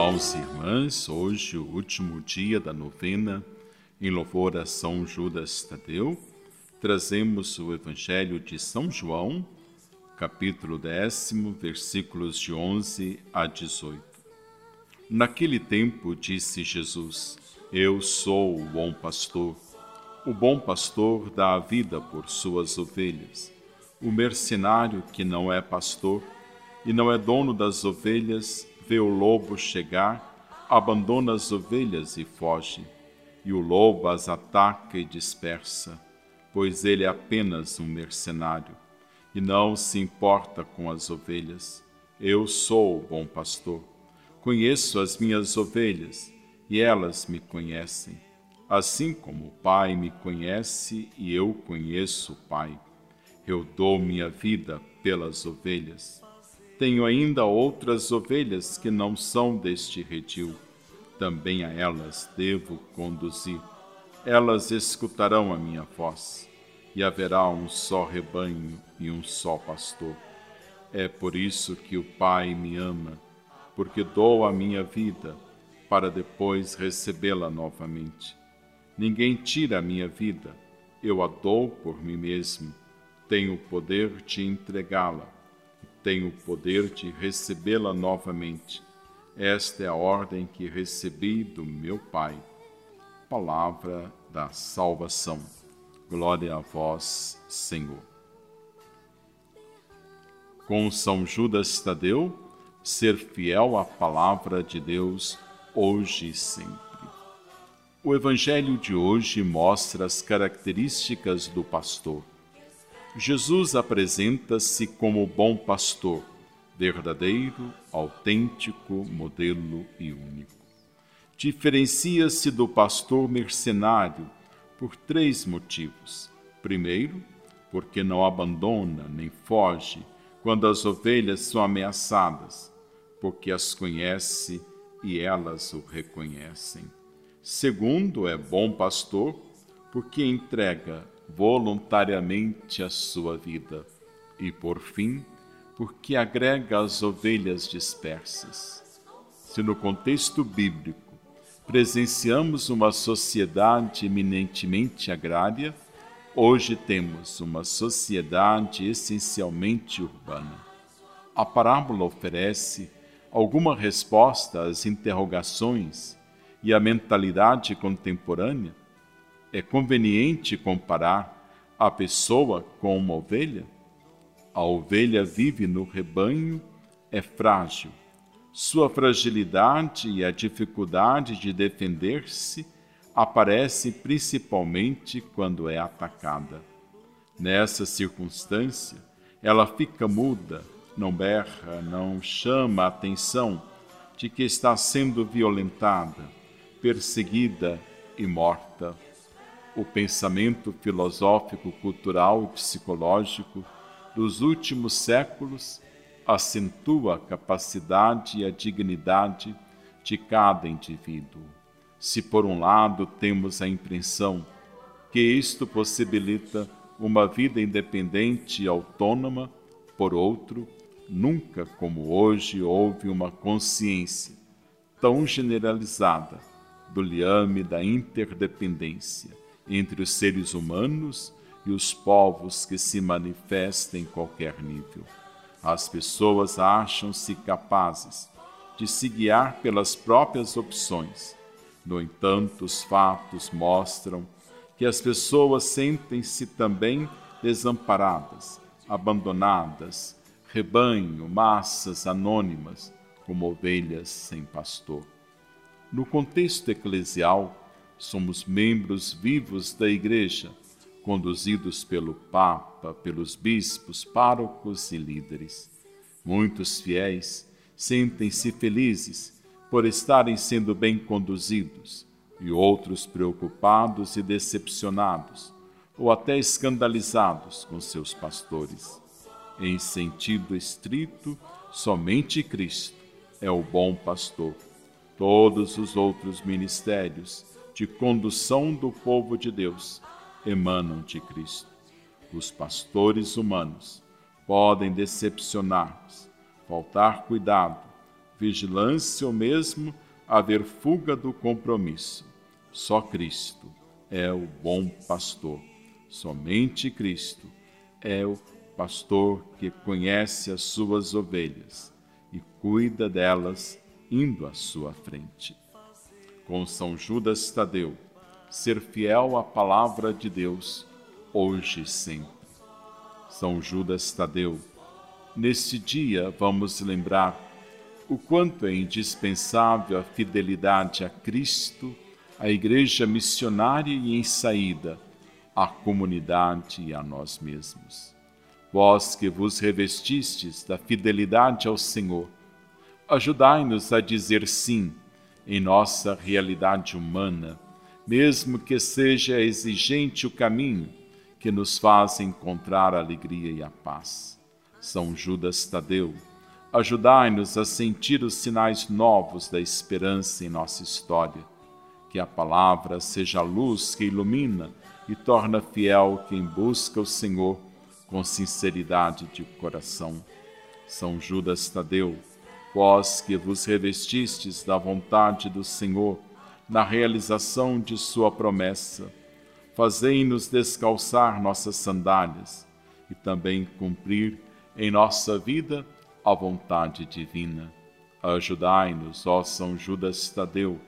Irmãos e irmãs, hoje, o último dia da novena, em louvor a São Judas Tadeu, trazemos o Evangelho de São João, capítulo décimo, versículos de 11 a 18. Naquele tempo disse Jesus: Eu sou o bom pastor. O bom pastor dá a vida por suas ovelhas. O mercenário que não é pastor e não é dono das ovelhas, vê o lobo chegar, abandona as ovelhas e foge. E o lobo as ataca e dispersa, pois ele é apenas um mercenário e não se importa com as ovelhas. Eu sou o bom pastor. Conheço as minhas ovelhas e elas me conhecem, assim como o Pai me conhece e eu conheço o Pai. Eu dou minha vida pelas ovelhas. Tenho ainda outras ovelhas que não são deste redil. Também a elas devo conduzir. Elas escutarão a minha voz, e haverá um só rebanho e um só pastor. É por isso que o Pai me ama, porque dou a minha vida para depois recebê-la novamente. Ninguém tira a minha vida, eu a dou por mim mesmo. Tenho o poder de entregá-la tenho o poder de recebê-la novamente. Esta é a ordem que recebi do meu Pai. Palavra da salvação. Glória a vós, Senhor. Com São Judas Tadeu, ser fiel à palavra de Deus hoje e sempre. O Evangelho de hoje mostra as características do pastor Jesus apresenta-se como bom pastor, verdadeiro, autêntico, modelo e único. Diferencia-se do pastor mercenário por três motivos. Primeiro, porque não abandona nem foge quando as ovelhas são ameaçadas, porque as conhece e elas o reconhecem. Segundo, é bom pastor porque entrega voluntariamente a sua vida, e por fim, porque agrega as ovelhas dispersas. Se no contexto bíblico presenciamos uma sociedade eminentemente agrária, hoje temos uma sociedade essencialmente urbana. A parábola oferece alguma resposta às interrogações e à mentalidade contemporânea é conveniente comparar a pessoa com uma ovelha? A ovelha vive no rebanho, é frágil. Sua fragilidade e a dificuldade de defender-se aparece principalmente quando é atacada. Nessa circunstância, ela fica muda, não berra, não chama a atenção de que está sendo violentada, perseguida e morta o pensamento filosófico, cultural e psicológico dos últimos séculos acentua a capacidade e a dignidade de cada indivíduo. Se, por um lado, temos a impressão que isto possibilita uma vida independente e autônoma, por outro, nunca como hoje houve uma consciência tão generalizada do liame da interdependência entre os seres humanos e os povos que se manifestam em qualquer nível. As pessoas acham-se capazes de se guiar pelas próprias opções. No entanto, os fatos mostram que as pessoas sentem-se também desamparadas, abandonadas, rebanho, massas anônimas, como ovelhas sem pastor. No contexto eclesial, somos membros vivos da Igreja, conduzidos pelo Papa, pelos bispos, párocos e líderes. Muitos fiéis sentem-se felizes por estarem sendo bem conduzidos, e outros preocupados e decepcionados, ou até escandalizados com seus pastores. Em sentido estrito, somente Cristo é o bom pastor. Todos os outros ministérios de condução do povo de Deus emanam de Cristo. Os pastores humanos podem decepcionar-nos, faltar cuidado, vigilância ou mesmo haver fuga do compromisso. Só Cristo é o bom pastor. Somente Cristo é o pastor que conhece as suas ovelhas e cuida delas indo à sua frente. Com São Judas Tadeu, ser fiel à palavra de Deus, hoje e sempre. São Judas Tadeu, neste dia vamos lembrar o quanto é indispensável a fidelidade a Cristo, à Igreja missionária e em saída, à comunidade e a nós mesmos. Vós que vos revestistes da fidelidade ao Senhor, ajudai-nos a dizer sim em nossa realidade humana, mesmo que seja exigente o caminho que nos faz encontrar a alegria e a paz. São Judas Tadeu, Ajudai-nos a sentir os sinais novos da esperança em nossa história. Que a palavra seja a luz que ilumina e torna fiel quem busca o Senhor com sinceridade de coração. São Judas Tadeu, vós que vos revestistes da vontade do Senhor na realização de Sua promessa, fazei-nos descalçar nossas sandálias e também cumprir em nossa vida a vontade divina. Ajudai-nos, ó São Judas Tadeu,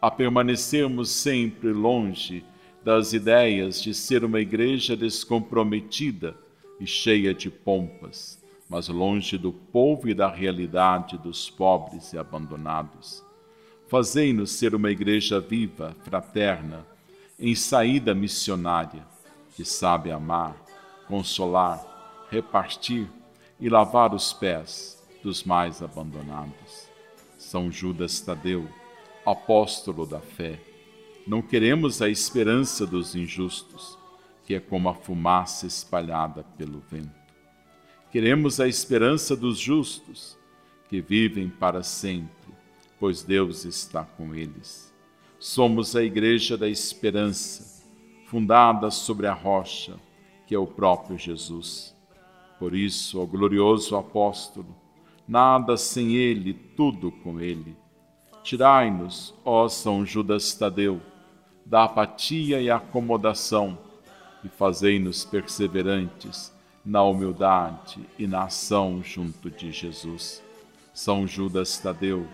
a permanecermos sempre longe das ideias de ser uma igreja descomprometida e cheia de pompas, mas longe do povo e da realidade dos pobres e abandonados. Fazei-nos ser uma igreja viva, fraterna, em saída missionária, que sabe amar, consolar, repartir e lavar os pés dos mais abandonados. São Judas Tadeu, apóstolo da fé, não queremos a esperança dos injustos, que é como a fumaça espalhada pelo vento. Queremos a esperança dos justos, que vivem para sempre, pois Deus está com eles. Somos a Igreja da Esperança, fundada sobre a rocha, que é o próprio Jesus por isso, ó glorioso apóstolo, nada sem ele, tudo com ele. Tirai-nos, ó São Judas Tadeu, da apatia e acomodação e fazei-nos perseverantes na humildade e na ação junto de Jesus. São Judas Tadeu,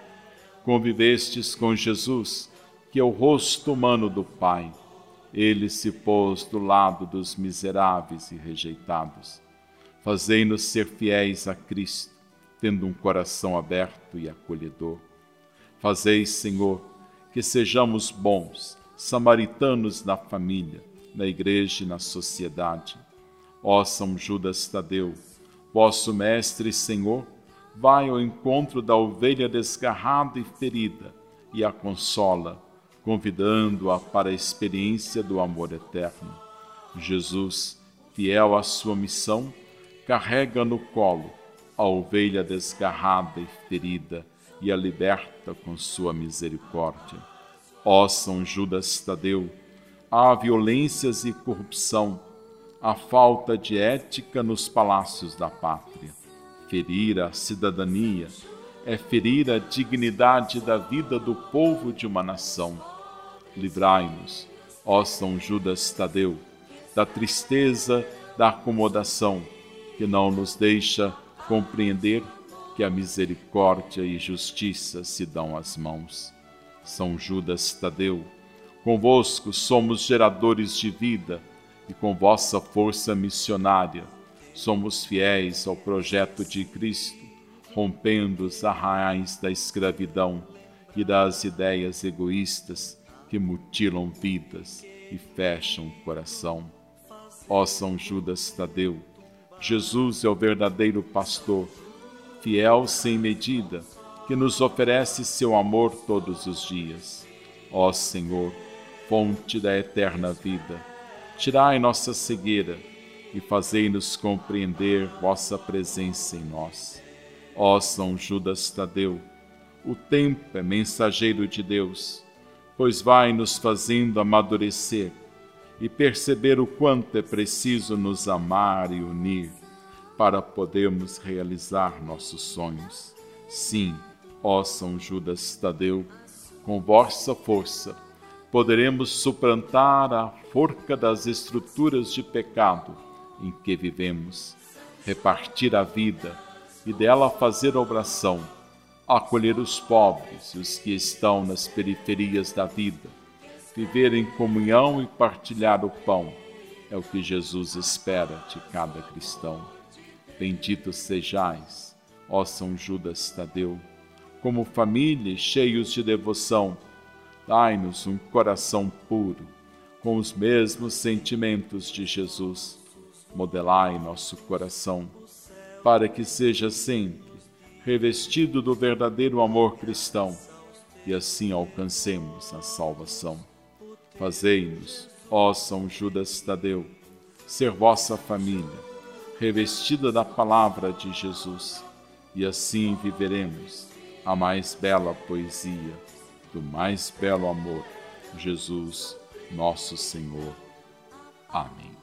convivestes com Jesus, que é o rosto humano do Pai. Ele se pôs do lado dos miseráveis e rejeitados Fazei-nos ser fiéis a Cristo, tendo um coração aberto e acolhedor. Fazei, Senhor, que sejamos bons, samaritanos na família, na igreja e na sociedade. Ó São Judas Tadeu, vosso Mestre e Senhor, vai ao encontro da ovelha desgarrada e ferida e a consola, convidando-a para a experiência do amor eterno. Jesus, fiel à sua missão, carrega no colo a ovelha desgarrada e ferida e a liberta com sua misericórdia. Ó São Judas Tadeu, há violências e corrupção, há falta de ética nos palácios da pátria. Ferir a cidadania é ferir a dignidade da vida do povo de uma nação. Livrai-nos, ó São Judas Tadeu, da tristeza da acomodação que não nos deixa compreender que a misericórdia e justiça se dão às mãos. São Judas Tadeu, convosco somos geradores de vida e com vossa força missionária somos fiéis ao projeto de Cristo, rompendo os arraiais da escravidão e das ideias egoístas que mutilam vidas e fecham o coração. Ó São Judas Tadeu, Jesus é o verdadeiro pastor, fiel sem medida, que nos oferece seu amor todos os dias. Ó Senhor, fonte da eterna vida, tirai nossa cegueira e fazei-nos compreender vossa presença em nós. Ó São Judas Tadeu, o tempo é mensageiro de Deus, pois vai nos fazendo amadurecer e perceber o quanto é preciso nos amar e unir para podermos realizar nossos sonhos. Sim, Ó São Judas Tadeu, com vossa força, poderemos suplantar a forca das estruturas de pecado em que vivemos, repartir a vida e dela fazer oração, acolher os pobres e os que estão nas periferias da vida, viver em comunhão e partilhar o pão. É o que Jesus espera de cada cristão. Benditos sejais, ó São Judas Tadeu, como família cheios de devoção, dai-nos um coração puro, com os mesmos sentimentos de Jesus. Modelai nosso coração, para que seja sempre revestido do verdadeiro amor cristão e assim alcancemos a salvação. Fazei-nos, ó São Judas Tadeu, ser vossa família, revestida da palavra de Jesus, e assim viveremos a mais bela poesia do mais belo amor, Jesus, nosso Senhor. Amém.